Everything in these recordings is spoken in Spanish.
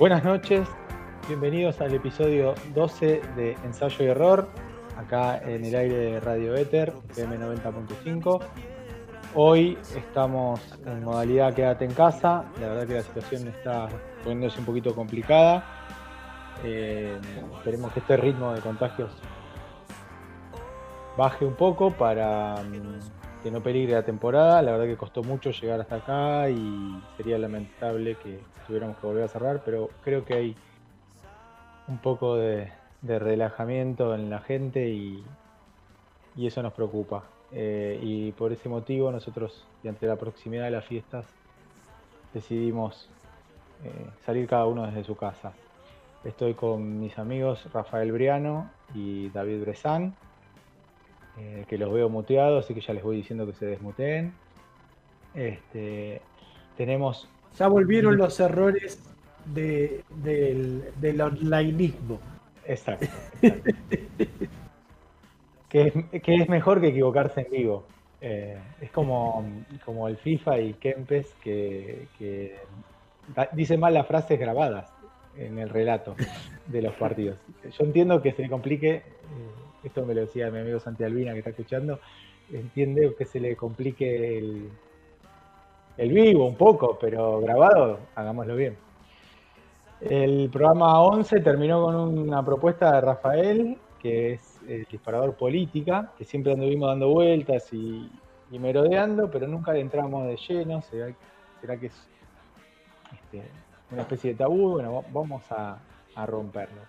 Buenas noches, bienvenidos al episodio 12 de Ensayo y Error, acá en el aire de Radio Éter, PM 90.5. Hoy estamos en modalidad quédate en casa, la verdad que la situación está poniéndose un poquito complicada. Eh, esperemos que este ritmo de contagios baje un poco para mm, que no peligre la temporada. La verdad que costó mucho llegar hasta acá y sería lamentable que tuviéramos que volver a cerrar, pero creo que hay un poco de, relajamiento en la gente y, eso nos preocupa. Eh, y por ese motivo nosotros, y ante la proximidad de las fiestas, decidimos eh, salir cada uno desde su casa. Estoy con mis amigos Rafael Briano y David Bresan, eh, que los veo muteados, así que ya les voy diciendo que se desmuteen. Este, tenemos. Ya volvieron los errores del, del onlineismo. Exacto. que, es, mejor que equivocarse en vivo. Eh, es como, como el FIFA y Kempes que, que dice mal las frases grabadas en el relato de los partidos. Yo entiendo que se complique, eh, esto me lo decía mi amigo Santi Albina que está escuchando, entiende que se le complique el, el vivo un poco, pero grabado, hagámoslo bien. El programa 11 terminó con una propuesta de Rafael, que es el disparador política, que siempre anduvimos dando vueltas y, merodeando, pero nunca entramos de lleno. ¿Será, que es este, una especie de tabú? Bueno, vamos a, romperlo.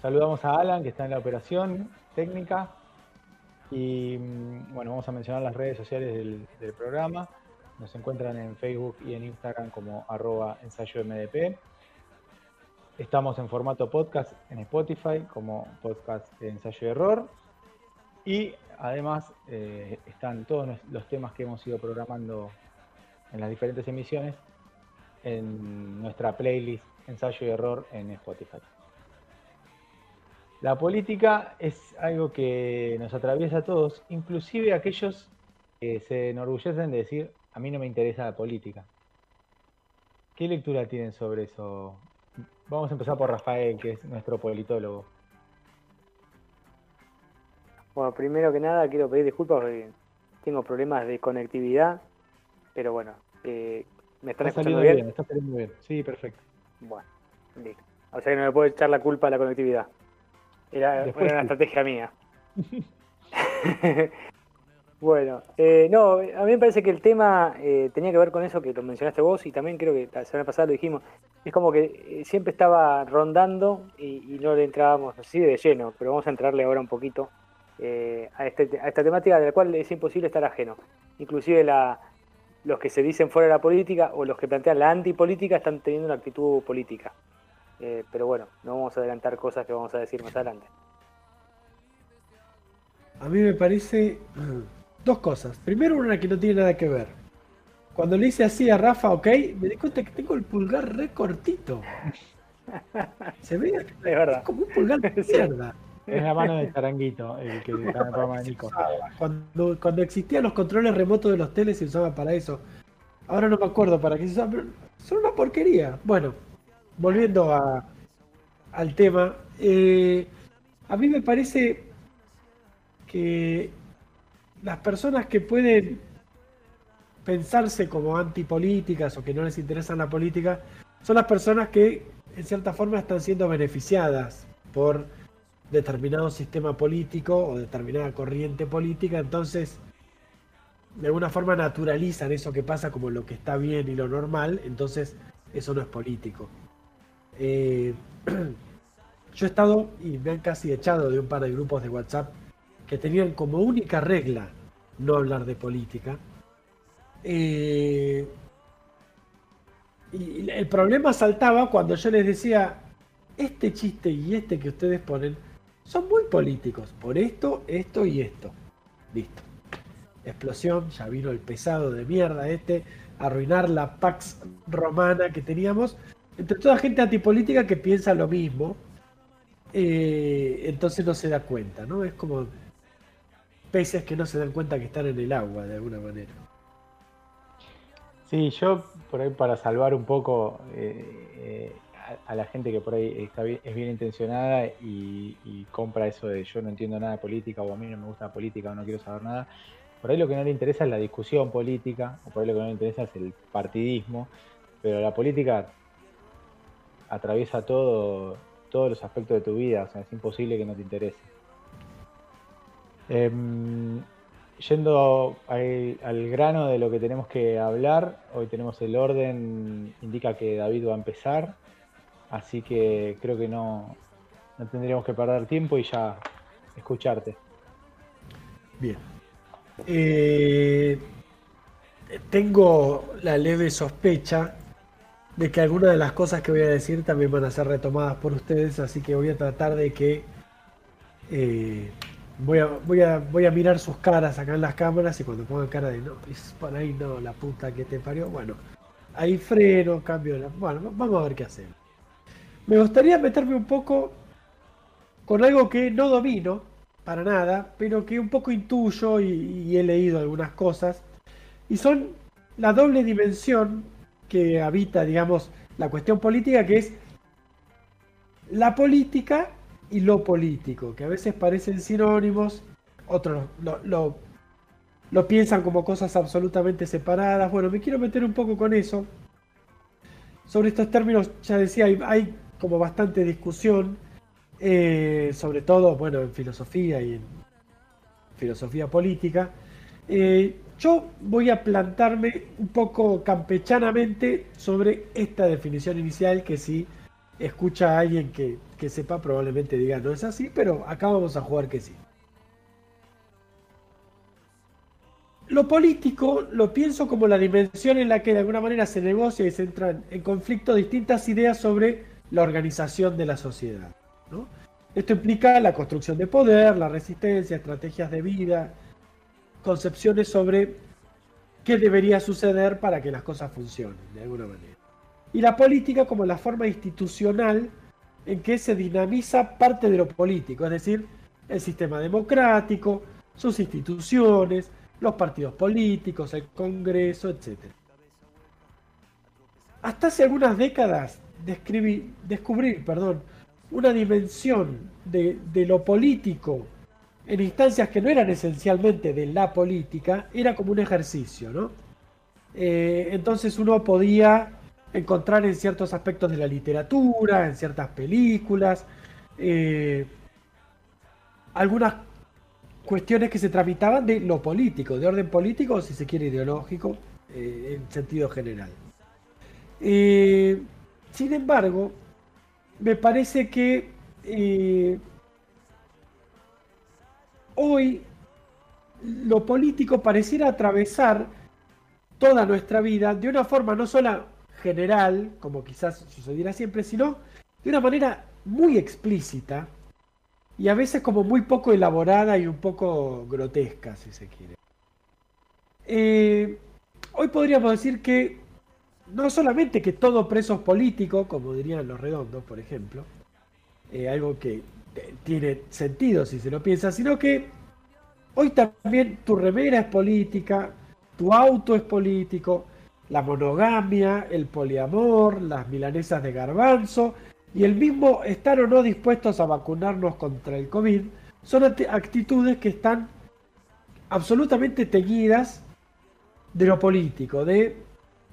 Saludamos a Alan, que está en la operación técnica. Y mm, bueno, vamos a mencionar las redes sociales del, programa. Nos encuentran en Facebook y en Instagram como arroba ensayo MDP. Estamos en formato podcast en Spotify como podcast de ensayo y error. Y además eh, están todos los temas que hemos ido programando en las diferentes emisiones en nuestra playlist ensayo y error en Spotify. La política es algo que nos atraviesa a todos, inclusive aquellos que se enorgullecen de decir, a mí no me interesa la política. ¿Qué lectura tienen sobre eso Vamos a empezar por Rafael, que es nuestro politólogo. Bueno, primero que nada quiero pedir disculpas porque tengo problemas de conectividad, pero bueno, eh, ¿me están está escuchando bien? Está saliendo bien, sí, perfecto. Bueno, listo. O sea que no me puedo echar la culpa a la conectividad. Era, era una estrategia mía. Bueno, eh, no, a mí me parece que el tema eh, tenía que ver con eso que lo mencionaste vos y también creo que la semana pasada lo dijimos. Es como que eh, siempre estaba rondando y, no le entrábamos así de lleno, pero vamos a entrarle ahora un poquito a, este, a esta temática de la cual es imposible estar ajeno. Inclusive la, los que se dicen fuera de la política o los que plantean la antipolítica están teniendo una actitud política. Pero bueno, no vamos a adelantar cosas que vamos a decir más adelante. A mí me parece dos cosas. Primero, una que no tiene nada que ver. Cuando le hice así a Rafa, ok, me di cuenta que tengo el pulgar re cortito. Se ve es verdad. como un pulgar de mierda. Es la mano de Taranguito, el que está en el Nico. Cuando, cuando existían los controles remotos de los teles se usaban para eso. Ahora no me acuerdo para qué se usaban, pero son una porquería. Bueno, volviendo a, al tema. Eh, a mí me parece que las personas que pueden pensarse como antipolíticas o que no les interesa la política son las personas que en cierta forma están siendo beneficiadas por determinado sistema político o determinada corriente política, entonces de alguna forma naturalizan eso que pasa como lo que está bien y lo normal, entonces eso no es político. Eh, yo he estado y me han casi echado de un par de grupos de WhatsApp que tenían como única regla no hablar de política. Eh, y el problema saltaba cuando yo les decía, este chiste y este que ustedes ponen son muy políticos, por esto, esto y esto. Listo. Explosión, ya vino el pesado de mierda este, arruinar la Pax romana que teníamos, entre toda gente antipolítica que piensa lo mismo, eh, entonces no se da cuenta, ¿no? Es como peces que no se dan cuenta que están en el agua de alguna manera. Sí, yo por ahí para salvar un poco eh, eh, a, la gente que por ahí está es bien intencionada y, compra eso de yo no entiendo nada de política o a mí no me gusta la política o no quiero saber nada. Por ahí lo que no le interesa es la discusión política, o por ahí lo que no le interesa es el partidismo, pero la política atraviesa todo, todos los aspectos de tu vida, o sea, es imposible que no te interese. Em, yendo al, grano de lo que tenemos que hablar, hoy tenemos el orden, indica que David va a empezar, así que creo que no, tendríamos que perder tiempo y ya escucharte. Bien. Eh, tengo la leve sospecha de que algunas de las cosas que voy a decir también van a ser retomadas por ustedes, así que voy a tratar de que eh, Voy a, voy, a, voy a mirar sus caras acá en las cámaras y cuando pongan cara de no, es por ahí no, la puta que te parió, bueno, ahí freno, cambio la. Bueno, vamos a ver qué hacemos. Me gustaría meterme un poco con algo que no domino para nada, pero que un poco intuyo y, he leído algunas cosas, y son la doble dimensión que habita, digamos, la cuestión política, que es la política y lo político, que a veces parecen sinónimos, otros lo, piensan como cosas absolutamente separadas. Bueno, me quiero meter un poco con eso. Sobre estos términos, ya decía, hay, como bastante discusión, eh, sobre todo, bueno, en filosofía y en filosofía política. Eh, yo voy a plantarme un poco campechanamente sobre esta definición inicial que sí escucha a alguien que, sepa, probablemente diga no es así, pero acá vamos a jugar que sí. Lo político lo pienso como la dimensión en la que de alguna manera se negocia y se entran en conflicto distintas ideas sobre la organización de la sociedad. Esto implica la construcción de poder, la resistencia, estrategias de vida, concepciones sobre qué debería suceder para que las cosas funcionen de alguna manera y la política como la forma institucional en que se dinamiza parte de lo político, es decir, el sistema democrático, sus instituciones, los partidos políticos, el Congreso, etc. Hasta hace algunas décadas descubrir perdón, una dimensión de, lo político en instancias que no eran esencialmente de la política, era como un ejercicio, ¿no? Eh, entonces uno podía encontrar en ciertos aspectos de la literatura, en ciertas películas, eh, algunas cuestiones que se tramitaban de lo político, de orden político si se quiere ideológico, eh, en sentido general. Sin embargo, me parece que hoy lo político pareciera atravesar toda nuestra vida de una forma no solo general, como quizás sucediera siempre, sino de una manera muy explícita y a veces como muy poco elaborada y un poco grotesca, si se quiere. Eh, hoy podríamos decir que no solamente que todo preso es político, como dirían los redondos, por ejemplo, eh, algo que tiene sentido si se lo piensa, sino que hoy también tu remera es política, tu auto es político, la monogamia, el poliamor, las milanesas de garbanzo y el mismo estar o no dispuestos a vacunarnos contra el COVID son actitudes que están absolutamente teñidas de lo político, de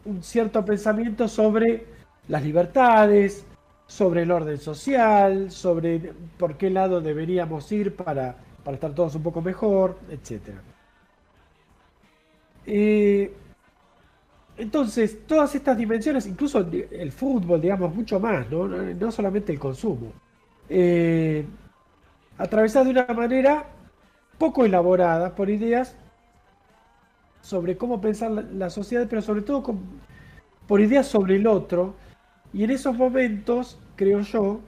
un cierto pensamiento sobre las libertades, sobre el orden social, sobre por qué lado deberíamos ir para, para estar todos un poco mejor, etc. Eh, entonces, todas estas dimensiones, incluso el fútbol, digamos, mucho más, no, solamente el consumo, eh, atravesadas de una manera poco elaborada por ideas sobre cómo pensar la, sociedad, pero sobre todo por ideas sobre el otro. Y en esos momentos, creo yo,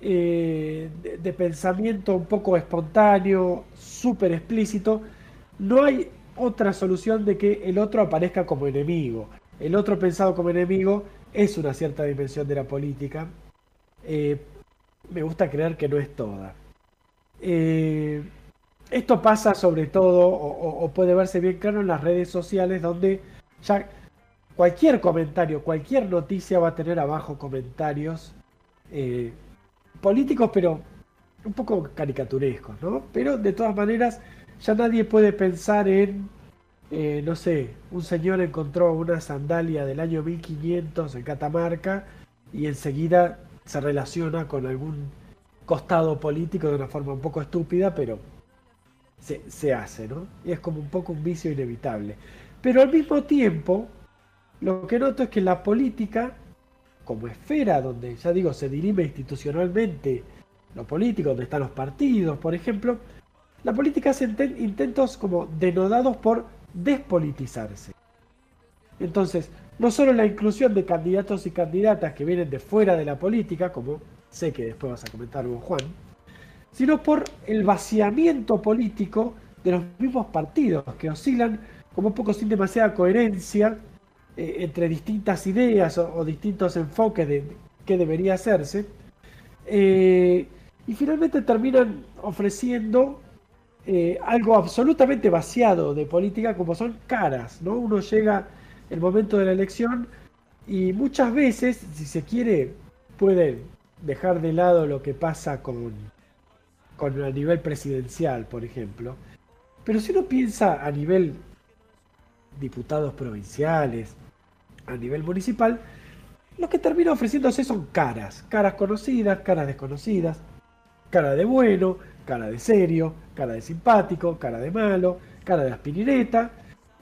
eh, de, pensamiento un poco espontáneo, súper explícito, no hay otra solución de que el otro aparezca como enemigo. El otro pensado como enemigo es una cierta dimensión de la política. Eh, me gusta creer que no es toda. Eh, esto pasa sobre todo, o, puede verse bien claro en las redes sociales, donde ya cualquier comentario, cualquier noticia va a tener abajo comentarios eh, políticos, pero un poco caricaturescos, ¿no? Pero de todas maneras, ya nadie puede pensar en, eh, no sé, un señor encontró una sandalia del año 1500 en Catamarca y enseguida se relaciona con algún costado político de una forma un poco estúpida, pero se, se hace, ¿no? Y es como un poco un vicio inevitable. Pero al mismo tiempo, lo que noto es que la política, como esfera donde, ya digo, se dirime institucionalmente lo político, donde están los partidos, por ejemplo, la política hace intentos como denodados por despolitizarse. Entonces, no solo la inclusión de candidatos y candidatas que vienen de fuera de la política, como sé que después vas a comentar Juan, sino por el vaciamiento político de los mismos partidos, que oscilan como un poco sin demasiada coherencia eh, entre distintas ideas o, distintos enfoques de, qué debería hacerse, eh, y finalmente terminan ofreciendo eh, algo absolutamente vaciado de política como son caras, ¿no? Uno llega el momento de la elección y muchas veces, si se quiere, puede dejar de lado lo que pasa con, con a nivel presidencial, por ejemplo. Pero si uno piensa a nivel diputados provinciales, a nivel municipal, lo que termina ofreciéndose son caras, caras conocidas, caras desconocidas, cara de bueno, cara de serio, cara de simpático, cara de malo, cara de aspirineta,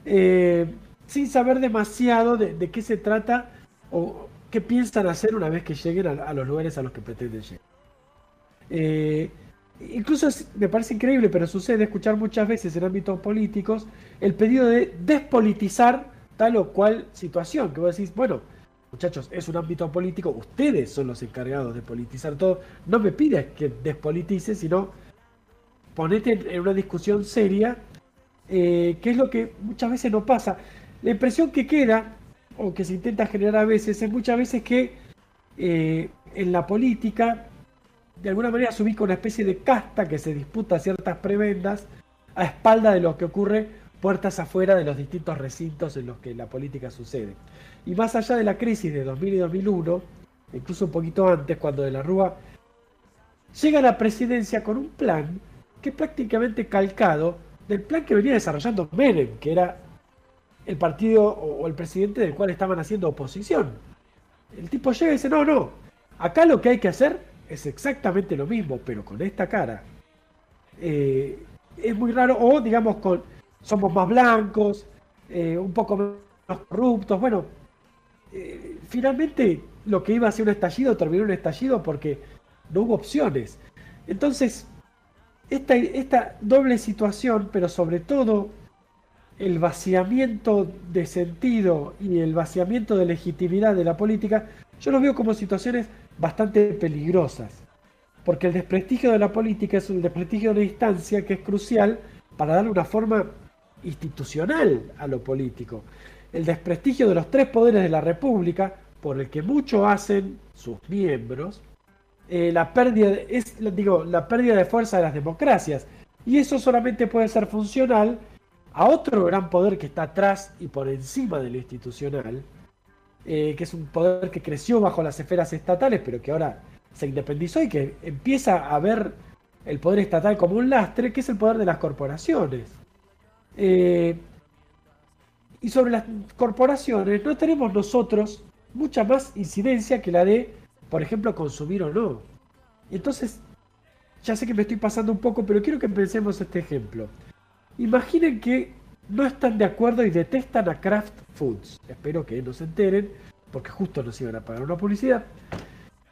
eh, sin saber demasiado de, qué se trata o qué piensan hacer una vez que lleguen a, los lugares a los que pretenden llegar. Eh, incluso me parece increíble, pero sucede escuchar muchas veces en ámbitos políticos el pedido de despolitizar tal o cual situación, que vos decís, bueno, muchachos, es un ámbito político, ustedes son los encargados de politizar todo, no me pidas que despolitice, sino ponete en una discusión seria, eh, que es lo que muchas veces no pasa. La impresión que queda, o que se intenta generar a veces, es muchas veces que eh, en la política de alguna manera se ubica una especie de casta que se disputa ciertas prebendas a espalda de lo que ocurre puertas afuera de los distintos recintos en los que la política sucede. Y más allá de la crisis de 2000 y 2001, incluso un poquito antes, cuando de la Rúa llega a la presidencia con un plan que es prácticamente calcado del plan que venía desarrollando Menem, que era el partido o el presidente del cual estaban haciendo oposición. El tipo llega y dice, no, no, acá lo que hay que hacer es exactamente lo mismo, pero con esta cara. Eh, es muy raro, o digamos, con somos más blancos, eh, un poco menos corruptos. Bueno, eh, finalmente lo que iba a ser un estallido terminó un estallido porque no hubo opciones. Entonces, esta, esta doble situación, pero sobre todo el vaciamiento de sentido y el vaciamiento de legitimidad de la política, yo lo veo como situaciones bastante peligrosas, porque el desprestigio de la política es un desprestigio de instancia que es crucial para darle una forma institucional a lo político. El desprestigio de los tres poderes de la República, por el que mucho hacen sus miembros, eh, la, pérdida es, digo, la pérdida de fuerza de las democracias. Y eso solamente puede ser funcional a otro gran poder que está atrás y por encima de lo institucional, eh, que es un poder que creció bajo las esferas estatales, pero que ahora se independizó y que empieza a ver el poder estatal como un lastre, que es el poder de las corporaciones. Eh, y sobre las corporaciones no tenemos nosotros mucha más incidencia que la de, por ejemplo, consumir o no. Entonces, ya sé que me estoy pasando un poco, pero quiero que pensemos este ejemplo. Imaginen que no están de acuerdo y detestan a Kraft Foods. Espero que no se enteren, porque justo nos iban a pagar una publicidad.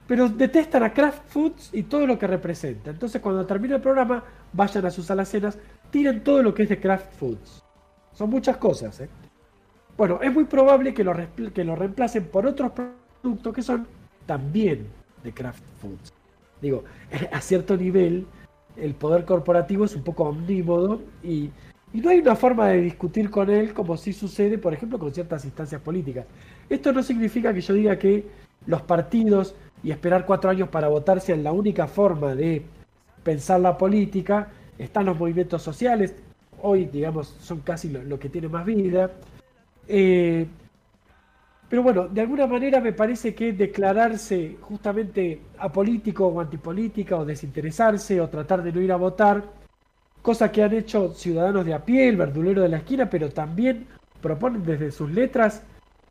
Pero detestan a Kraft Foods y todo lo que representa. Entonces cuando termine el programa, vayan a sus alacenas, tiren todo lo que es de Kraft Foods. Son muchas cosas. ¿eh? Bueno, es muy probable que lo, que lo reemplacen por otros productos que son también de Kraft Foods. Digo, a cierto nivel, el poder corporativo es un poco omnímodo y y no hay una forma de discutir con él como si sucede, por ejemplo, con ciertas instancias políticas. Esto no significa que yo diga que los partidos y esperar cuatro años para votar sean la única forma de pensar la política. Están los movimientos sociales, hoy, digamos, son casi lo, que tiene más vida. Eh, Pero bueno, de alguna manera me parece que declararse justamente apolítico o antipolítica o desinteresarse o tratar de no ir a votar, cosa que han hecho ciudadanos de a pie, el verdulero de la esquina, pero también proponen desde sus letras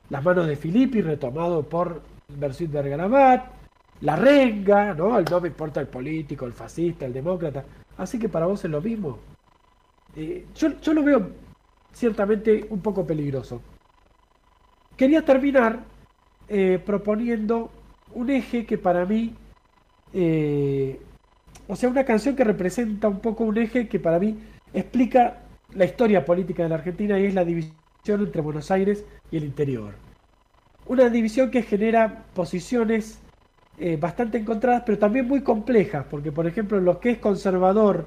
las manos de Filippi, retomado por Bersuit Bergarabat, la renga, ¿no? El no me importa el político, el fascista, el demócrata. Así que para vos es lo mismo. Eh, yo, lo veo ciertamente un poco peligroso. Quería terminar eh, proponiendo un eje que para mí, eh, o sea, una canción que representa un poco un eje que para mí explica la historia política de la Argentina y es la división entre Buenos Aires y el interior. Una división que genera posiciones eh, bastante encontradas, pero también muy complejas, porque por ejemplo lo que es conservador,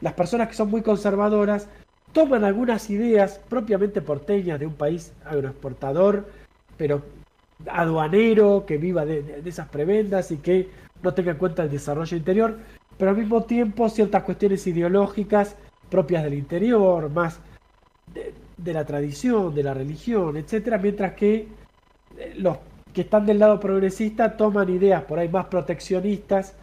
las personas que son muy conservadoras, toman algunas ideas propiamente porteñas de un país agroexportador, pero aduanero, que viva de, esas prebendas y que no tenga en cuenta el desarrollo interior, pero al mismo tiempo ciertas cuestiones ideológicas propias del interior, más de, la tradición, de la religión, etcétera, mientras que eh, los que están del lado progresista toman ideas por ahí más proteccionistas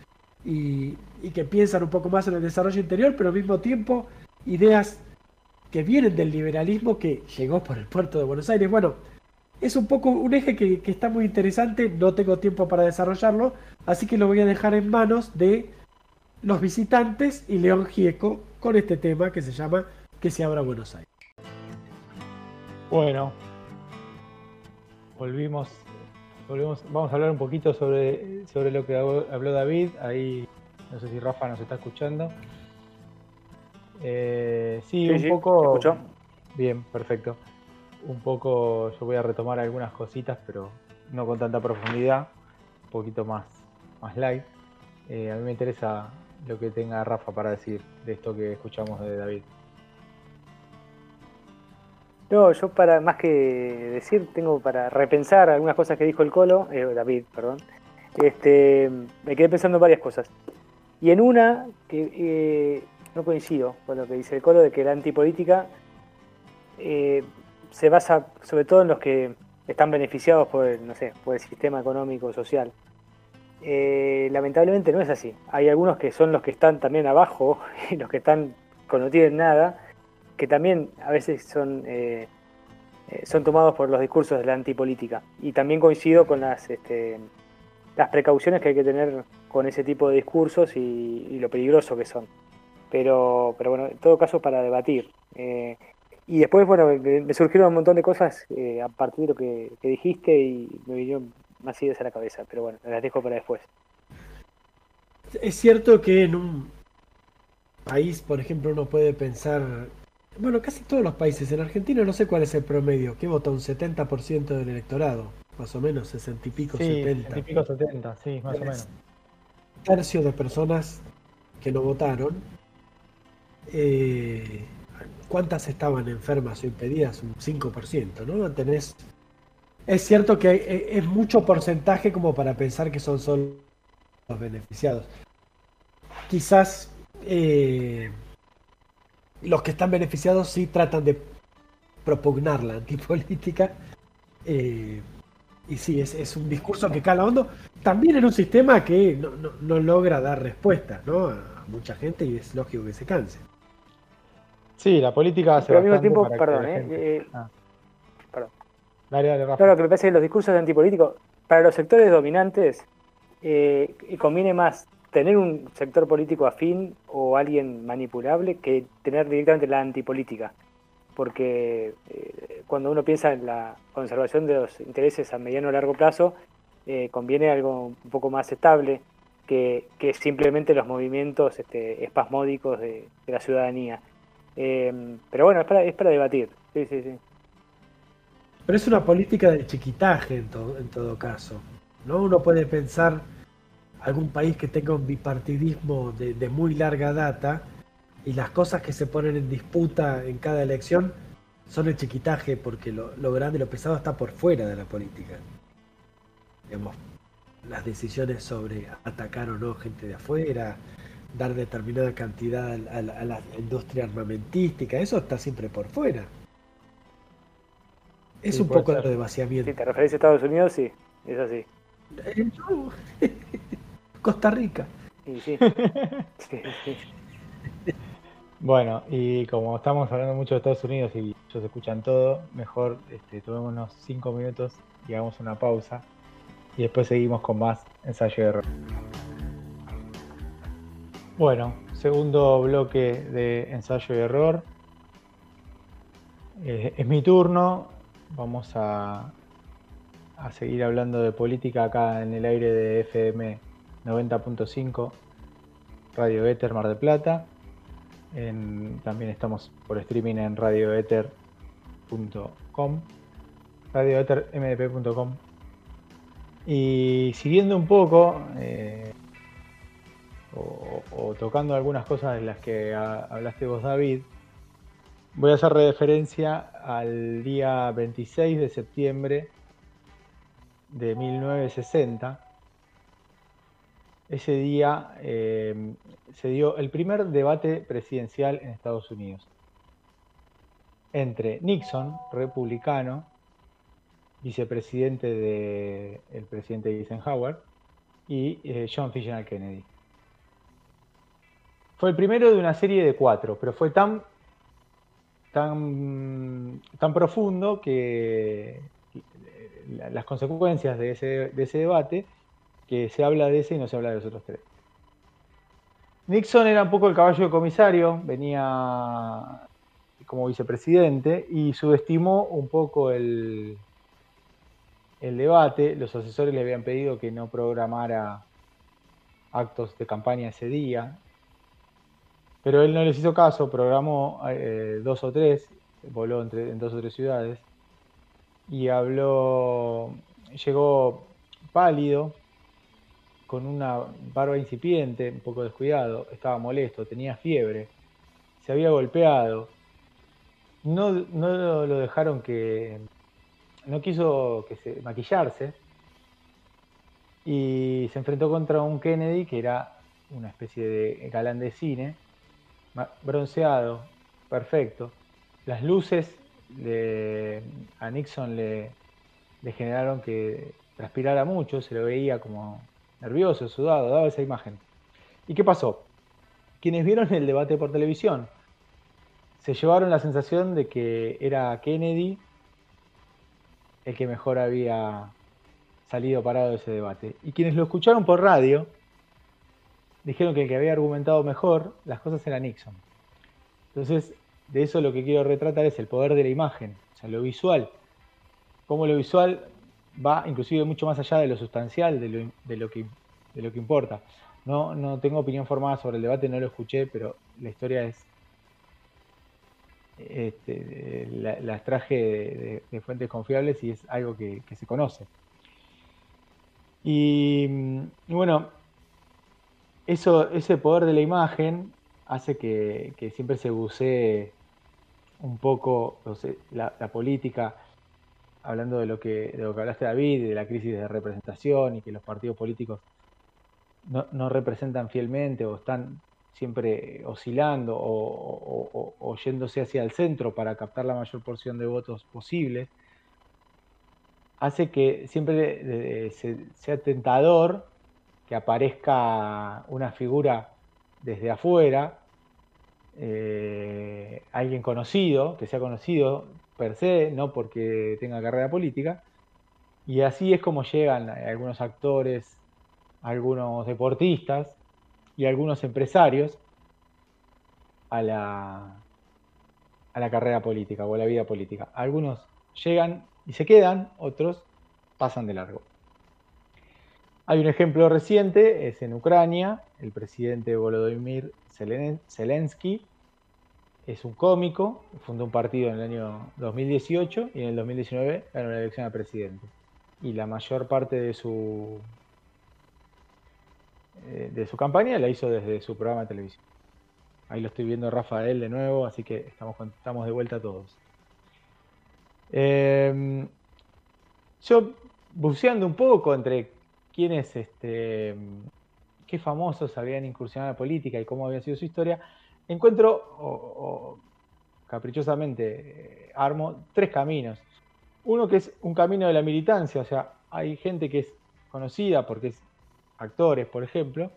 y, y que piensan un poco más en el desarrollo interior, pero al mismo tiempo ideas que vienen del liberalismo que llegó por el puerto de Buenos Aires. Bueno, es un poco un eje que, está muy interesante, no tengo tiempo para desarrollarlo, así que lo voy a dejar en manos de los visitantes y León Gieco con este tema que se llama Que se abra Buenos Aires. Bueno, volvimos, volvimos, vamos a hablar un poquito sobre, sobre lo que habló David, ahí no sé si Rafa nos está escuchando. Eh, sí, un poco. Bien, perfecto. Un poco, yo voy a retomar algunas cositas, pero no con tanta profundidad, un poquito más, más light. Eh, a mí me interesa lo que tenga Rafa para decir de esto que escuchamos de David. No, yo para más que decir, tengo para repensar algunas cosas que dijo el Colo, eh, David, perdón. Este, me quedé pensando en varias cosas. Y en una, que no coincido con lo que dice el Colo de que la antipolítica eh, se basa sobre todo en los que están beneficiados por el, no sé, por el sistema económico social. Eh, lamentablemente no es así. Hay algunos que son los que están también abajo y los que están cuando no tienen nada, que también a veces son, eh, son tomados por los discursos de la antipolítica. Y también coincido con las, este, las precauciones que hay que tener con ese tipo de discursos y lo peligroso que son. Pero, pero bueno, en todo caso para debatir. Eh, y después, bueno, me, surgieron un montón de cosas eh, a partir de lo que, dijiste y me vinieron más ideas a la cabeza, pero bueno, las dejo para después. Es cierto que en un país, por ejemplo, uno puede pensar, bueno, casi todos los países, en Argentina no sé cuál es el promedio, que vota un 70% del electorado, más o menos, 60 y pico, sí, 70. y pico, 70, sí, más o menos. Tercio de personas que no votaron eh, ¿cuántas estaban enfermas o impedidas? Un 5%, ¿no? Tenés, es cierto que eh, es mucho porcentaje como para pensar que son solo los beneficiados. Quizás eh, los que están beneficiados sí tratan de propugnar la antipolítica. y sí, es, un discurso que cala hondo. También en un sistema que no, no logra dar respuesta ¿no? a mucha gente y es lógico que se canse. Sí, la política hace Pero al mismo tiempo, perdón, ¿eh? eh ah. Perdón. Dale, dale, Rafa. Claro, que me parece que los discursos de antipolíticos, para los sectores dominantes, eh, conviene más tener un sector político afín o alguien manipulable que tener directamente la antipolítica. Porque eh, cuando uno piensa en la conservación de los intereses a mediano o largo plazo, eh, conviene algo un poco más estable que, que simplemente los movimientos este, espasmódicos de, la ciudadanía. Eh, pero bueno, es para, es para debatir. Sí, sí, sí. Pero es una política de chiquitaje en, en todo caso. ¿no? Uno puede pensar algún país que tenga un bipartidismo de, muy larga data y las cosas que se ponen en disputa en cada elección son el chiquitaje porque lo, lo grande, lo pesado está por fuera de la política. Digamos, las decisiones sobre atacar o no gente de afuera, dar determinada cantidad a, la industria armamentística, eso está siempre por fuera. Es Sí, un poco de Si vaciamiento. te referís a Estados Unidos, sí, es así. Eh, yo- Costa Rica. Sí, sí. Bueno, y como estamos hablando mucho de Estados Unidos y ellos escuchan todo, mejor este, tomemos unos 5 minutos y hagamos una pausa. Y después seguimos con más ensayo de error. Bueno, segundo bloque de ensayo y error. Eh, es mi turno. Vamos a, a seguir hablando de política acá en el aire de FM 90.5 Radio Éter Mar del Plata. También estamos por streaming en radioether.com, radioethermdp.com. Y siguiendo un poco, eh, o, tocando algunas cosas de las que ha- hablaste vos, David, voy a hacer referencia al día 26 de septiembre de 1960. Ese día eh, se dio el primer debate presidencial en Estados Unidos entre Nixon, republicano, vicepresidente del presidente Eisenhower, y eh, John Fitzgerald Kennedy. Fue el primero de una serie de cuatro, pero fue tan, tan, tan profundo que la- las consecuencias de ese debate, que se habla de ese y no se habla de los otros tres. Nixon era un poco el caballo de comisario, venía como vicepresidente y subestimó un poco el, el debate. Los asesores le habían pedido que no programara actos de campaña ese día, pero él no les hizo caso, programó eh, dos o tres, voló entre, en dos o tres ciudades y habló, llegó pálido, con una barba incipiente, un poco descuidado, estaba molesto, tenía fiebre, se había golpeado, no, no lo dejaron que, no quiso que se maquillarse y se enfrentó contra un Kennedy que era una especie de galán de cine, bronceado, perfecto. Las luces le- a Nixon le, le generaron que transpirara mucho, se lo veía como nervioso, sudado, daba esa imagen. ¿Y qué pasó? Quienes vieron el debate por televisión se llevaron la sensación de que era Kennedy el que mejor había salido parado de ese debate. Y quienes lo escucharon por radio dijeron que el que había argumentado mejor las cosas era Nixon. Entonces, de eso lo que quiero retratar es el poder de la imagen, o sea, lo visual. Cómo lo visual va inclusive mucho más allá de lo sustancial, de lo, de lo, que, de lo que importa. No, no tengo opinión formada sobre el debate, no lo escuché, pero la historia es... Este, la, las traje de, fuentes confiables y es algo que, se conoce. Y, bueno, eso, ese poder de la imagen hace que, siempre se bucee un poco la política, hablando de lo que de lo que hablaste David, de la crisis de representación y que los partidos políticos no, no representan fielmente o están siempre oscilando o, yéndose hacia el centro para captar la mayor porción de votos posible, hace que siempre eh, se- sea tentador que aparezca una figura desde afuera, eh, alguien conocido, que sea conocido per se, no porque tenga carrera política, y así es como llegan algunos actores, algunos deportistas y algunos empresarios a la, a la carrera política o a la vida política. Algunos llegan y se quedan, otros pasan de largo. Hay un ejemplo reciente, es en Ucrania, el presidente Volodymyr Zelen- Zelensky es un cómico, fundó un partido en el año 2018 y en el 2019 ganó la elección a presidente. Y la mayor parte de su eh, de su campaña la hizo desde su programa de televisión. Ahí lo estoy viendo Rafael de nuevo, así que estamos, estamos de vuelta todos. Eh, yo buceando un poco entre quiénes, este, qué famosos habían incursionado en la política y cómo había sido su historia, encuentro, o, caprichosamente, eh, armo tres caminos. Uno que es un camino de la militancia, o sea, hay gente que es conocida porque es actores, por ejemplo,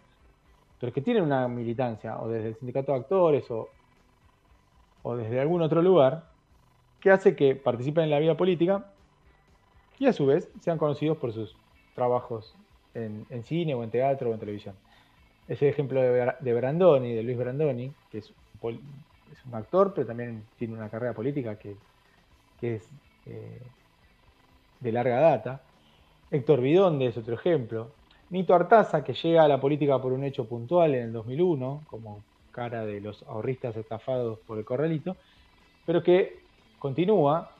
pero que tienen una militancia, o desde el sindicato de actores, o, o desde algún otro lugar, que hace que participen en la vida política y a su vez sean conocidos por sus trabajos en, cine o en teatro o en televisión. Ese ejemplo de, Brandoni, de Luis Brandoni, que es, un actor, pero también tiene una carrera política que, es eh, de larga data. Héctor Bidonde es otro ejemplo. Nito Artaza, que llega a la política por un hecho puntual en el 2001, como cara de los ahorristas estafados por el corralito, pero que continúa,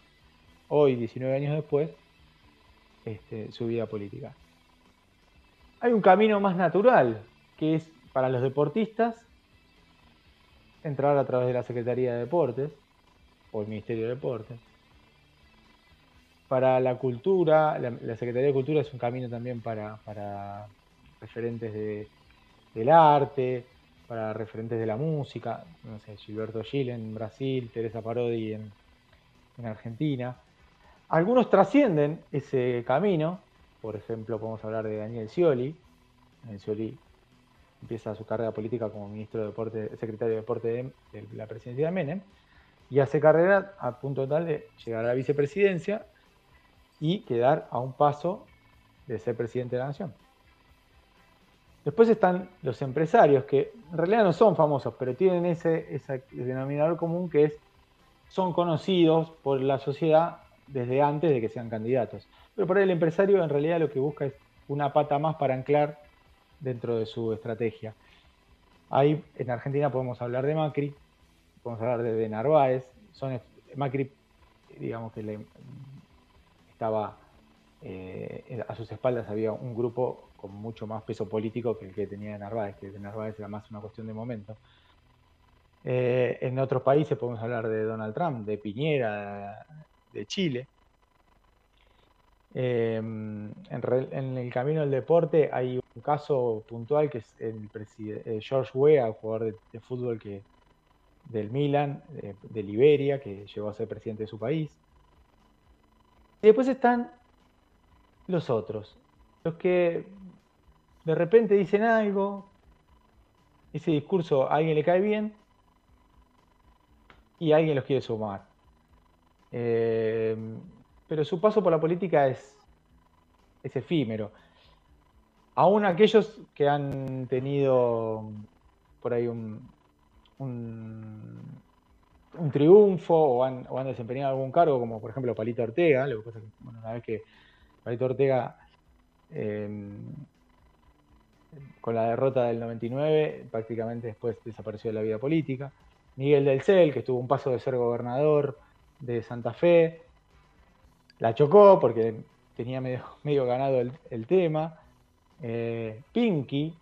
hoy, 19 años después, este, su vida política. Hay un camino más natural, que es para los deportistas entrar a través de la Secretaría de Deportes o el Ministerio de Deportes. Para la cultura, la, Secretaría de Cultura es un camino también para, referentes del arte, para referentes de la música, no sé, Gilberto Gil en Brasil, Teresa Parodi en, en Argentina. Algunos trascienden ese camino, por ejemplo, podemos hablar de Daniel Scioli. Daniel Scioli empieza su carrera política como ministro de deporte, secretario de deporte de, la presidencia de Menem, y hace carrera a punto tal de llegar a la vicepresidencia y quedar a un paso de ser presidente de la nación. Después están los empresarios, que en realidad no son famosos, pero tienen ese, ese denominador común que es, son conocidos por la sociedad desde antes de que sean candidatos. Pero por ahí el empresario en realidad lo que busca es una pata más para anclar dentro de su estrategia. Ahí en Argentina podemos hablar de Macri, podemos hablar de, Narváez. Son, Macri, digamos que estaba eh, a sus espaldas había un grupo con mucho más peso político que el que tenía Narváez, que de Narváez era más una cuestión de momento. Eh, en otros países podemos hablar de Donald Trump, de Piñera, de Chile. Em, en, el camino del deporte hay caso puntual que es el eh, George Weah, jugador de, fútbol que, del Milan, de, Liberia, que llegó a ser presidente de su país. Y después están los otros, los que de repente dicen algo, ese discurso a alguien le cae bien y alguien los quiere sumar. Eh, pero su paso por la política es efímero. Aún aquellos que han tenido por ahí un, un, triunfo o han, desempeñado algún cargo, como por ejemplo Palito Ortega, lo que que una vez que Palito Ortega em, con la derrota del 99 prácticamente después desapareció de la vida política. Miguel del Cel, que estuvo un paso de ser gobernador, de Santa Fe. La chocó porque tenía medio ganado el, tema. Eh, Pinky,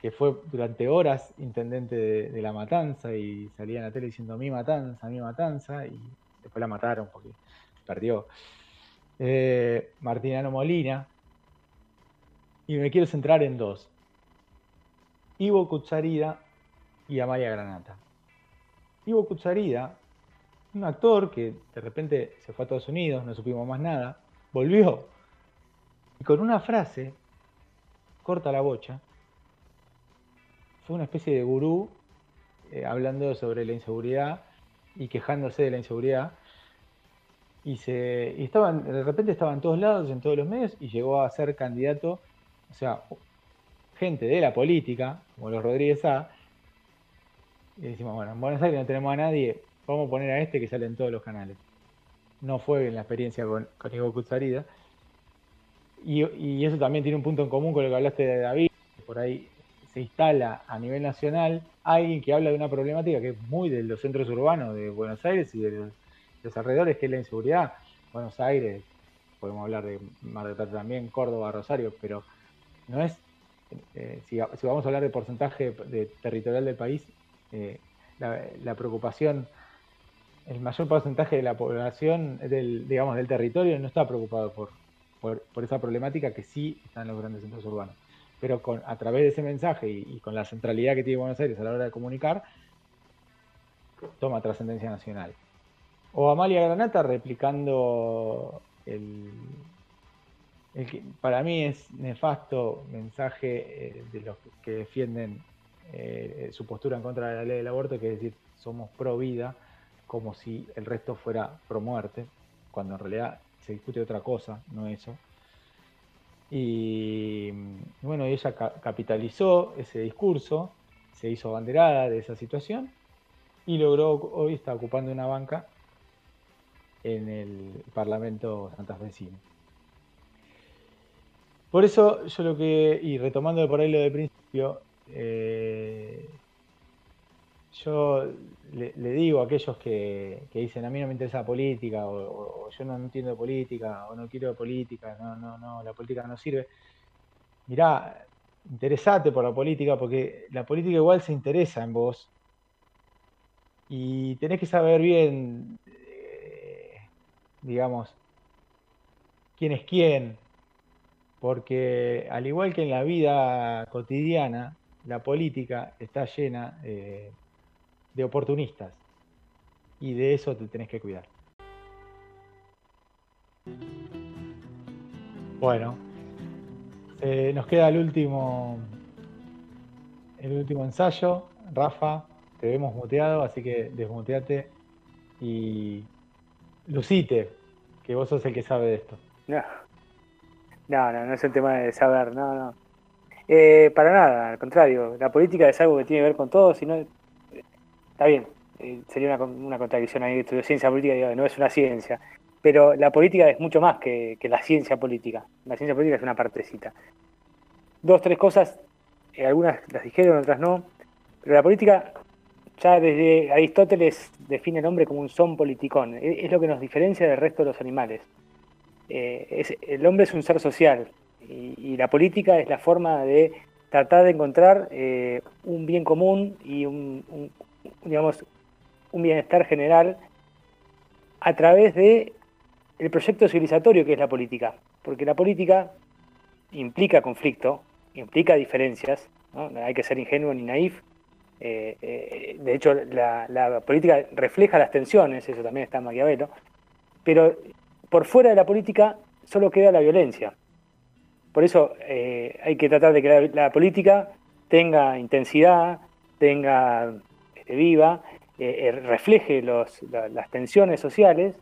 que fue durante horas intendente de, La Matanza y salía en la tele diciendo mi matanza, mi matanza, y después la mataron porque perdió. Eh, Martinano Molina. Y me quiero centrar en dos. Ivo Cutzarida y Amaya Granata. Ivo Cutzarida un actor que de repente se fue a Estados Unidos, no supimos más nada, volvió y con una frase, corta la bocha, fue una especie de gurú eh, hablando sobre la inseguridad y quejándose de la inseguridad. Y, se, y estaban, de repente estaba en todos lados, en todos los medios, y llegó a ser candidato, o sea, gente de la política, como los Rodríguez A, y decimos, bueno, en Buenos Aires no tenemos a nadie, vamos a poner a este que sale en todos los canales. No fue bien la experiencia con, con Kutsarida. Y, eso también tiene un punto en común con lo que hablaste de David. Por ahí se instala a nivel nacional alguien que habla de una problemática que es muy de los centros urbanos de Buenos Aires y de los, alrededores, que es la inseguridad. Buenos Aires, podemos hablar de Mar del Plata también, Córdoba, Rosario, pero no es, eh, si, vamos a hablar de porcentaje de territorial del país, eh, la, preocupación el mayor porcentaje de la población del, digamos, del territorio no está preocupado por, por, esa problemática que sí está en los grandes centros urbanos. Pero con, a través de ese mensaje y, con la centralidad que tiene Buenos Aires a la hora de comunicar, toma trascendencia nacional. O Amalia Granata replicando para mí es nefasto mensaje eh, de los que defienden eh, su postura en contra de la ley del aborto, que es decir, somos pro vida, como si el resto fuera pro muerte, cuando en realidad se discute otra cosa, no eso. Y bueno, ella capitalizó ese discurso, se hizo abanderada de esa situación y logró, hoy está ocupando una banca en el Parlamento santafesino. Por eso yo lo que, y retomando por ahí lo de principio, eh, yo le, digo a aquellos que, dicen a mí no me interesa la política o, yo no entiendo política o no quiero política, no, no, no, la política no sirve. Mirá, interesate por la política porque la política igual se interesa en vos y tenés que saber bien, eh, digamos, quién es quién, porque al igual que en la vida cotidiana, la política está llena eh, de oportunistas y de eso te tenés que cuidar. Bueno, nos queda el último, el último ensayo. Rafa, te vemos muteado, así que desmuteate y lucite, que vos sos el que sabe de esto. No, no, no, no es el tema de saber, no, no. Eh, para nada, al contrario, la política es algo que tiene que ver con todo, si no, está bien, eh, sería una, contradicción ahí, estudio ciencia política, no es una ciencia, pero la política es mucho más que, la ciencia política, la ciencia política es una partecita. Dos, tres cosas, eh, algunas las dijeron, otras no, pero la política ya desde Aristóteles define el hombre como un son politicón, es, lo que nos diferencia del resto de los animales. el hombre es un ser social, y, la política es la forma de tratar de encontrar eh, un bien común y un, digamos, un bienestar general a través de el proyecto civilizatorio que es la política. Porque la política implica conflicto, implica diferencias, ¿no? hay que ser ingenuo ni naif. Eh, eh, de hecho, la, la, política refleja las tensiones, eso también está en Maquiavelo, pero por fuera de la política solo queda la violencia. Por eso eh, hay que tratar de que la, política tenga intensidad, tenga viva, eh, eh, refleje las tensiones sociales,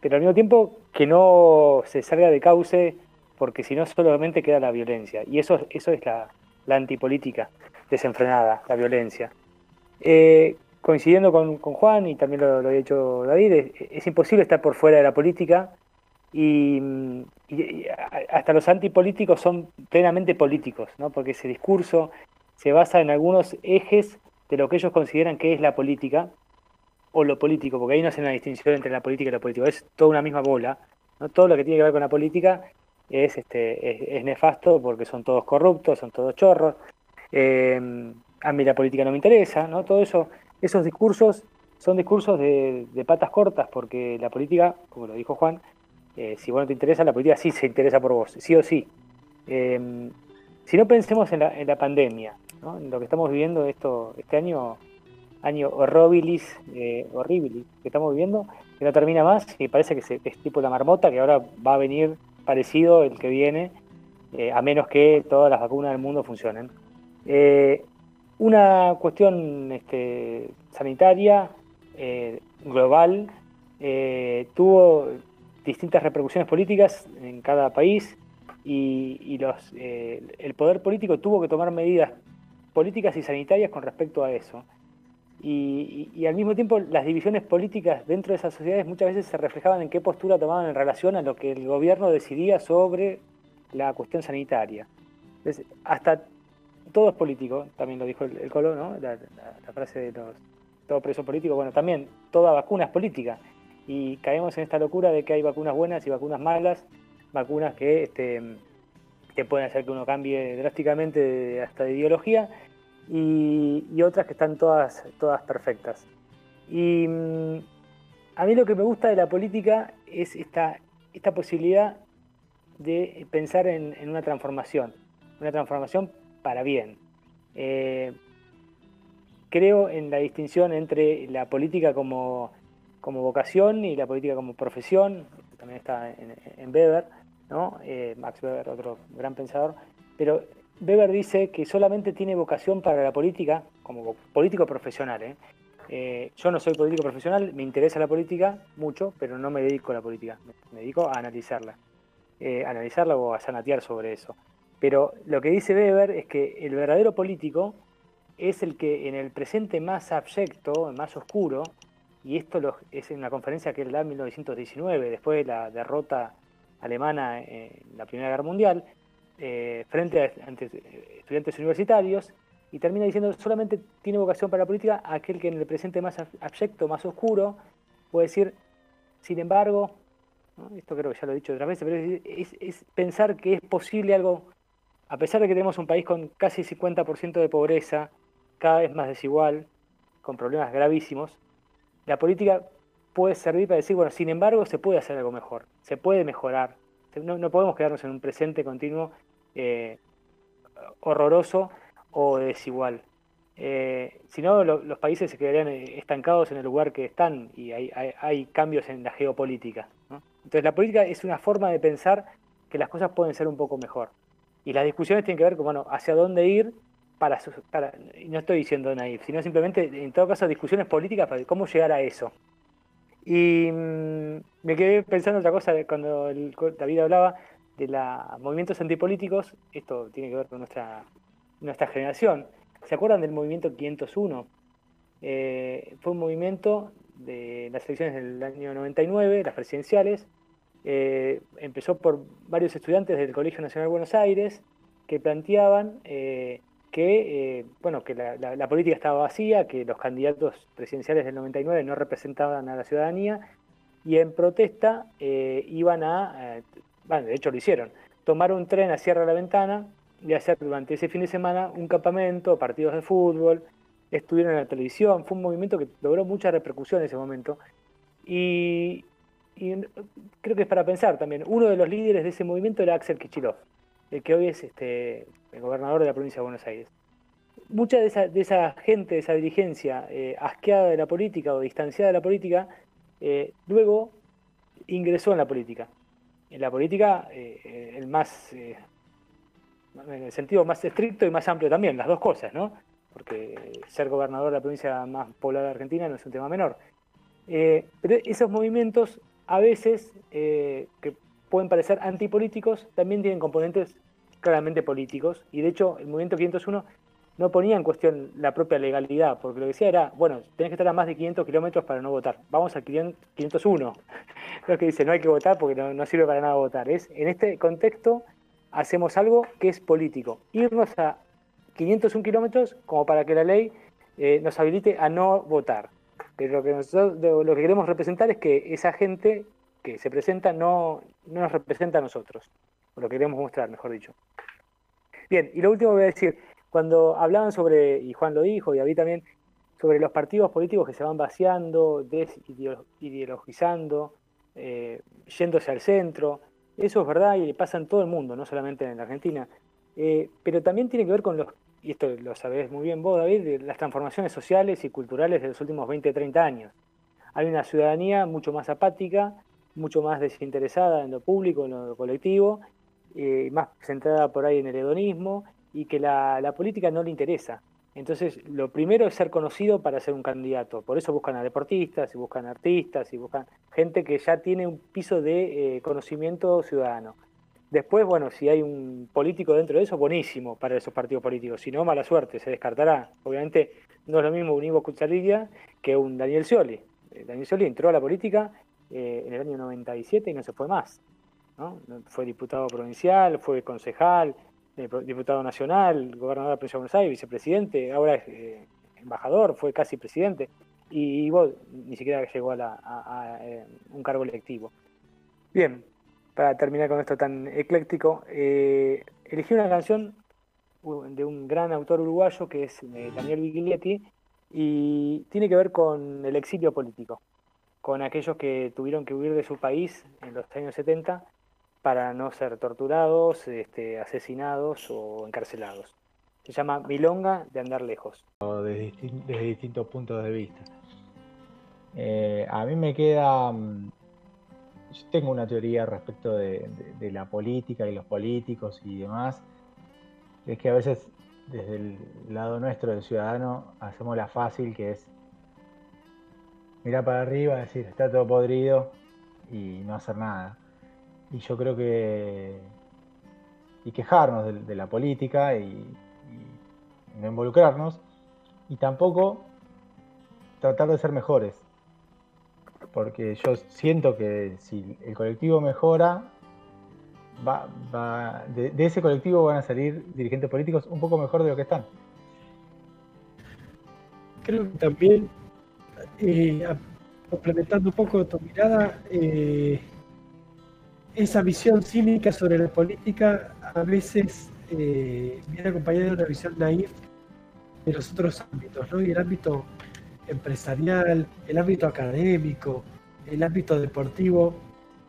pero al mismo tiempo que no se salga de cauce, porque si no solamente queda la violencia. Y eso, eso es la, antipolítica desenfrenada, la violencia. coincidiendo con, Juan, y también lo, lo había dicho David, es imposible estar por fuera de la política y, hasta los antipolíticos son plenamente políticos, ¿no? porque ese discurso se basa en algunos ejes de lo que ellos consideran que es la política o lo político, porque ahí no hacen una distinción entre la política y lo político, es toda una misma bola. ¿no? Todo lo que tiene que ver con la política es, este, es, nefasto porque son todos corruptos, son todos chorros. Eh, a mí la política no me interesa, ¿no? Todo eso, esos discursos son discursos de, patas cortas, porque la política, como lo dijo Juan, eh, si vos no te interesa, la política sí se interesa por vos, sí o sí. Eh, si no pensemos en la pandemia, lo que estamos viviendo esto, este año, año horribilis, eh, horribilis, que estamos viviendo, que no termina más y parece que es tipo la marmota, que ahora va a venir parecido el que viene, eh, a menos que todas las vacunas del mundo funcionen. una cuestión este, sanitaria global tuvo distintas repercusiones políticas en cada país y, eh, el poder político tuvo que tomar medidas políticas y sanitarias con respecto a eso. Y, al mismo tiempo las divisiones políticas dentro de esas sociedades muchas veces se reflejaban en qué postura tomaban en relación a lo que el gobierno decidía sobre la cuestión sanitaria. Entonces, hasta todo es político, también lo dijo el, el Colo, ¿no? la, frase de los todo preso político, bueno, también toda vacuna es política y caemos en esta locura de que hay vacunas buenas y vacunas malas, vacunas que, este, que pueden hacer que uno cambie drásticamente hasta de ideología y, otras que están todas, todas perfectas. Y mm, a mí lo que me gusta de la política es esta, esta posibilidad de pensar en, una transformación, una transformación para bien. Eh, creo en la distinción entre la política como como vocación y la política como profesión. también está en, Weber, ¿no? Eh, Max Weber, otro gran pensador, pero Weber dice que solamente tiene vocación para la política, como político profesional. ¿eh? Eh, yo no soy político profesional, me interesa la política mucho, pero no me dedico a la política, me dedico a analizarla. analizarla o a sanatear sobre eso. Pero lo que dice Weber es que el verdadero político es el que en el presente más abyecto, más oscuro, y esto es en una conferencia que él da en 1919, después de la derrota alemana en la Primera Guerra Mundial, eh, frente a estudiantes universitarios, y termina diciendo solamente tiene vocación para la política aquel que en el presente más abyecto, más oscuro, puede decir, sin embargo, esto creo que ya lo he dicho otras veces, pero es pensar que es posible algo, a pesar de que tenemos un país con casi 50% de pobreza, cada vez más desigual, con problemas gravísimos, la política puede servir para decir, bueno, sin embargo, se puede hacer algo mejor, se puede mejorar. No, podemos quedarnos en un presente continuo eh, horroroso o desigual. Eh, si no, los países se quedarían eh, estancados en el lugar que están y hay, cambios en la geopolítica. Entonces, la política es una forma de pensar que las cosas pueden ser un poco mejor. Y las discusiones tienen que ver con, bueno, hacia dónde ir para, para, no estoy diciendo naif, sino simplemente, en todo caso, discusiones políticas para cómo llegar a eso. Y mm, me quedé pensando otra cosa cuando David hablaba de los movimientos antipolíticos, esto tiene que ver con nuestra, nuestra generación. ¿Se acuerdan del movimiento 501? Eh, fue un movimiento de las elecciones del año 99, las presidenciales. Eh, empezó por varios estudiantes del Colegio Nacional de Buenos Aires que planteaban eh, que, eh, bueno, que la, política estaba vacía, que los candidatos presidenciales del 99 no representaban a la ciudadanía y en protesta eh, iban a, eh, bueno, de hecho lo hicieron, tomar un tren a Sierra la Ventana y hacer durante ese fin de semana un campamento, partidos de fútbol, estuvieron en la televisión, fue un movimiento que logró mucha repercusión en ese momento. Y, y creo que es para pensar también, uno de los líderes de ese movimiento era Axel Kichilov el que hoy es este, el gobernador de la provincia de Buenos Aires. Mucha de esa, de esa gente, de esa dirigencia eh, asqueada de la política o distanciada de la política, eh, luego ingresó en la política. En la política, eh, el más, en el sentido más estricto y más amplio también, las dos cosas, ¿no? Porque ser gobernador de la provincia más poblada de Argentina no es un tema menor. pero esos movimientos a veces, que pueden parecer antipolíticos, también tienen componentes claramente políticos. Y de hecho, el movimiento 501 no ponía en cuestión la propia legalidad, porque lo que decía era, bueno, tenés que estar a más de 500 kilómetros para no votar. Vamos al 501. Lo que dice, no hay que votar porque no, sirve para nada votar. Es, en este contexto, hacemos algo que es político. Irnos a 501 kilómetros como para que la ley eh, nos habilite a no votar. Pero lo que, nosotros, lo que queremos representar es que esa gente que se presenta no, no nos representa a nosotros, o lo queremos mostrar, mejor dicho. Bien, y lo último que voy a decir, cuando hablaban sobre, y Juan lo dijo, y David también, sobre los partidos políticos que se van vaciando, desideologizando, eh, yéndose al centro, eso es verdad y pasa en todo el mundo, no solamente en la Argentina, eh, pero también tiene que ver con los, y esto lo sabés muy bien vos, David, las transformaciones sociales y culturales de los últimos 20, 30 años. Hay una ciudadanía mucho más apática, mucho más desinteresada en lo público, en lo colectivo, eh, más centrada por ahí en el hedonismo y que la, política no le interesa. Entonces, lo primero es ser conocido para ser un candidato. Por eso buscan a deportistas, y buscan artistas, y buscan gente que ya tiene un piso de eh, conocimiento ciudadano. Después, bueno, si hay un político dentro de eso, buenísimo para esos partidos políticos. Si no, mala suerte, se descartará. Obviamente, no es lo mismo un Ivo Cucharilla que un Daniel Scioli. Eh, Daniel Scioli entró a la política en el año 97 y no se fue más. Fue diputado provincial, fue concejal, eh, diputado nacional, gobernador de la provincia de Buenos Aires, vicepresidente, ahora es eh, embajador, fue casi presidente, y, ni siquiera llegó a, un cargo electivo. Bien, para terminar con esto tan ecléctico, elegí una canción de un gran autor uruguayo que es Daniel Viglietti y tiene que ver con el exilio político con aquellos que tuvieron que huir de su país en los años 70 para no ser torturados, este, asesinados o encarcelados. Se llama Milonga de andar lejos. Desde, distintos puntos de vista. Eh, a mí me queda, mm, yo tengo una teoría respecto de, de, la política y los políticos y demás, es que a veces desde el lado nuestro del ciudadano hacemos la fácil que es mirar para arriba, decir está todo podrido y no hacer nada. Y yo creo que y quejarnos de, la política y, no involucrarnos y tampoco tratar de ser mejores. Porque yo siento que si el colectivo mejora, va, de, ese colectivo van a salir dirigentes políticos un poco mejor de lo que están. Creo que también, eh, complementando un poco tu mirada, eh, esa visión cínica sobre la política a veces eh, viene acompañada de una visión naif de los otros ámbitos, ¿no? Y el ámbito empresarial, el ámbito académico, el ámbito deportivo,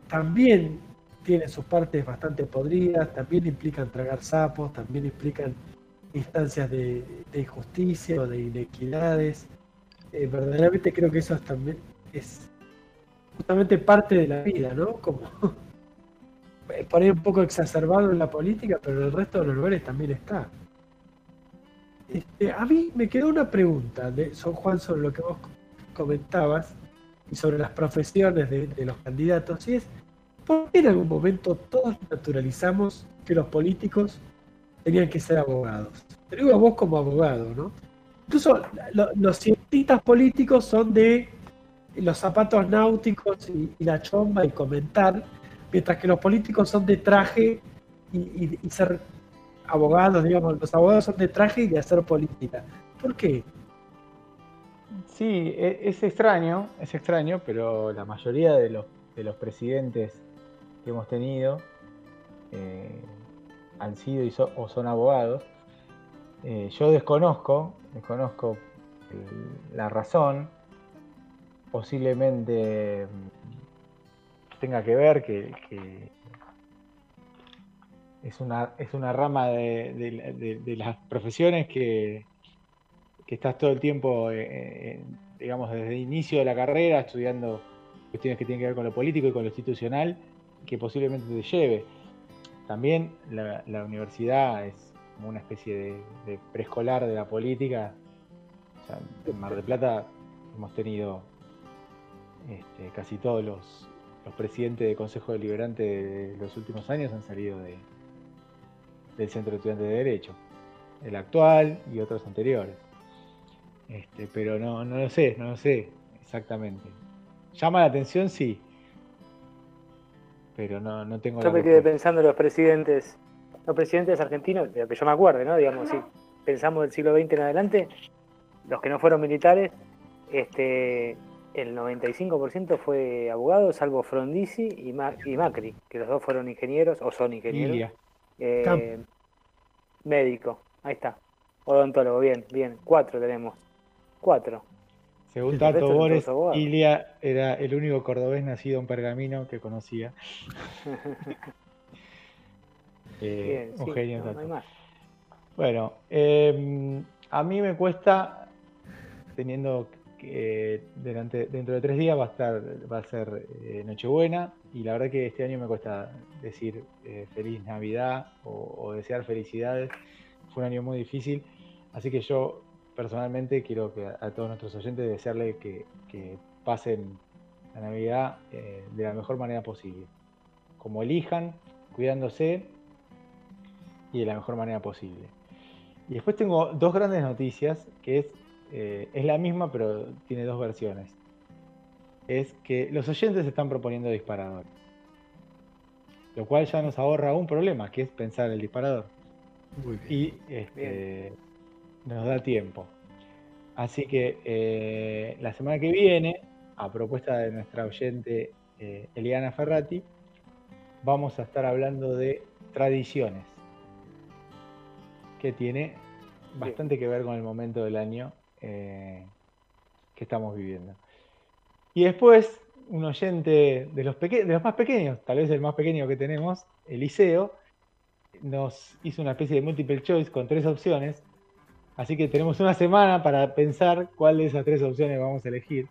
también tiene sus partes bastante podridas, también implican tragar sapos, también implican instancias de, injusticia o de inequidades. Eh, verdaderamente creo que eso también es justamente parte de la vida, ¿no? Como por ahí un poco exacerbado en la política, pero en el resto de los lugares también está. Este, a mí me quedó una pregunta de Son Juan sobre lo que vos comentabas y sobre las profesiones de, los candidatos, y es, ¿por qué en algún momento todos naturalizamos que los políticos tenían que ser abogados? Te digo a vos como abogado, ¿no? Incluso los cientistas políticos son de los zapatos náuticos y la chomba y comentar, mientras que los políticos son de traje y, ser abogados, digamos, los abogados son de traje y de hacer política. ¿Por qué? Sí, e, es extraño, es extraño, pero la mayoría de los, de los presidentes que hemos tenido eh, han sido o son abogados. Eh, yo desconozco, desconozco la razón, posiblemente tenga que ver, que, es, una, es una rama de, las profesiones que, que, estás todo el tiempo, eh, eh, digamos, desde el inicio de la carrera estudiando cuestiones que tienen que ver con lo político y con lo institucional, que posiblemente te lleve. También la, universidad es como una especie de, preescolar de la política. en Mar del Plata hemos tenido este, casi todos los, los presidentes de Consejo Deliberante de los últimos años han salido de, del Centro de Estudiantes de Derecho, el actual y otros anteriores. Este, pero no, no lo sé, no lo sé exactamente. Llama la atención, sí, pero no, no tengo. Yo me quedé pensando en los presidentes, los presidentes argentinos, de lo que yo me acuerdo, ¿no? Digamos, si pensamos del siglo XX en adelante, los que no fueron militares, este, el 95% fue abogado, salvo Frondizi y, Macri, que los dos fueron ingenieros o son ingenieros. Eh, médico, ahí está. Odontólogo, bien, bien. Cuatro tenemos. Cuatro. Según Tato Bores, Ilia era el único cordobés nacido en Pergamino que conocía. eh, un genio Bueno, em, a mí me cuesta, teniendo delante, dentro de tres días va a estar, va a ser eh, Nochebuena y la verdad que este año me cuesta decir eh, feliz Navidad o, desear felicidades. Fue un año muy difícil, así que yo personalmente quiero que a, todos nuestros oyentes desearle que, pasen la Navidad eh, de la mejor manera posible, como elijan, cuidándose y de la mejor manera posible. Y después tengo dos grandes noticias, que es eh, es la misma, pero tiene dos versiones. Es que los oyentes están proponiendo disparador. Lo cual ya nos ahorra un problema, que es pensar el disparador. y este, nos da tiempo. Así que eh, la semana que viene, a propuesta de nuestra oyente eh, Eliana Ferrati, vamos a estar hablando de tradiciones, que tiene bastante que ver con el momento del año eh, que estamos viviendo. Y después, un oyente de los, de los más pequeños, tal vez el más pequeño que tenemos, Eliseo, nos hizo una especie de multiple choice con tres opciones. Así que tenemos una semana para pensar cuál de esas tres opciones vamos a elegir.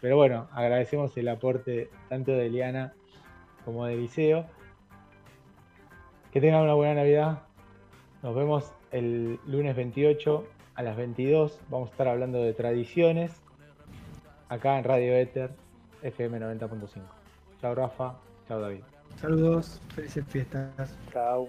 Pero bueno, agradecemos el aporte tanto de Eliana como de liceo. Que tengan una buena Navidad. Nos vemos el lunes 28 a las 22. Vamos a estar hablando de tradiciones acá en Radio Éter FM 90.5. Chao Rafa, chao David. Saludos, felices fiestas. Chao.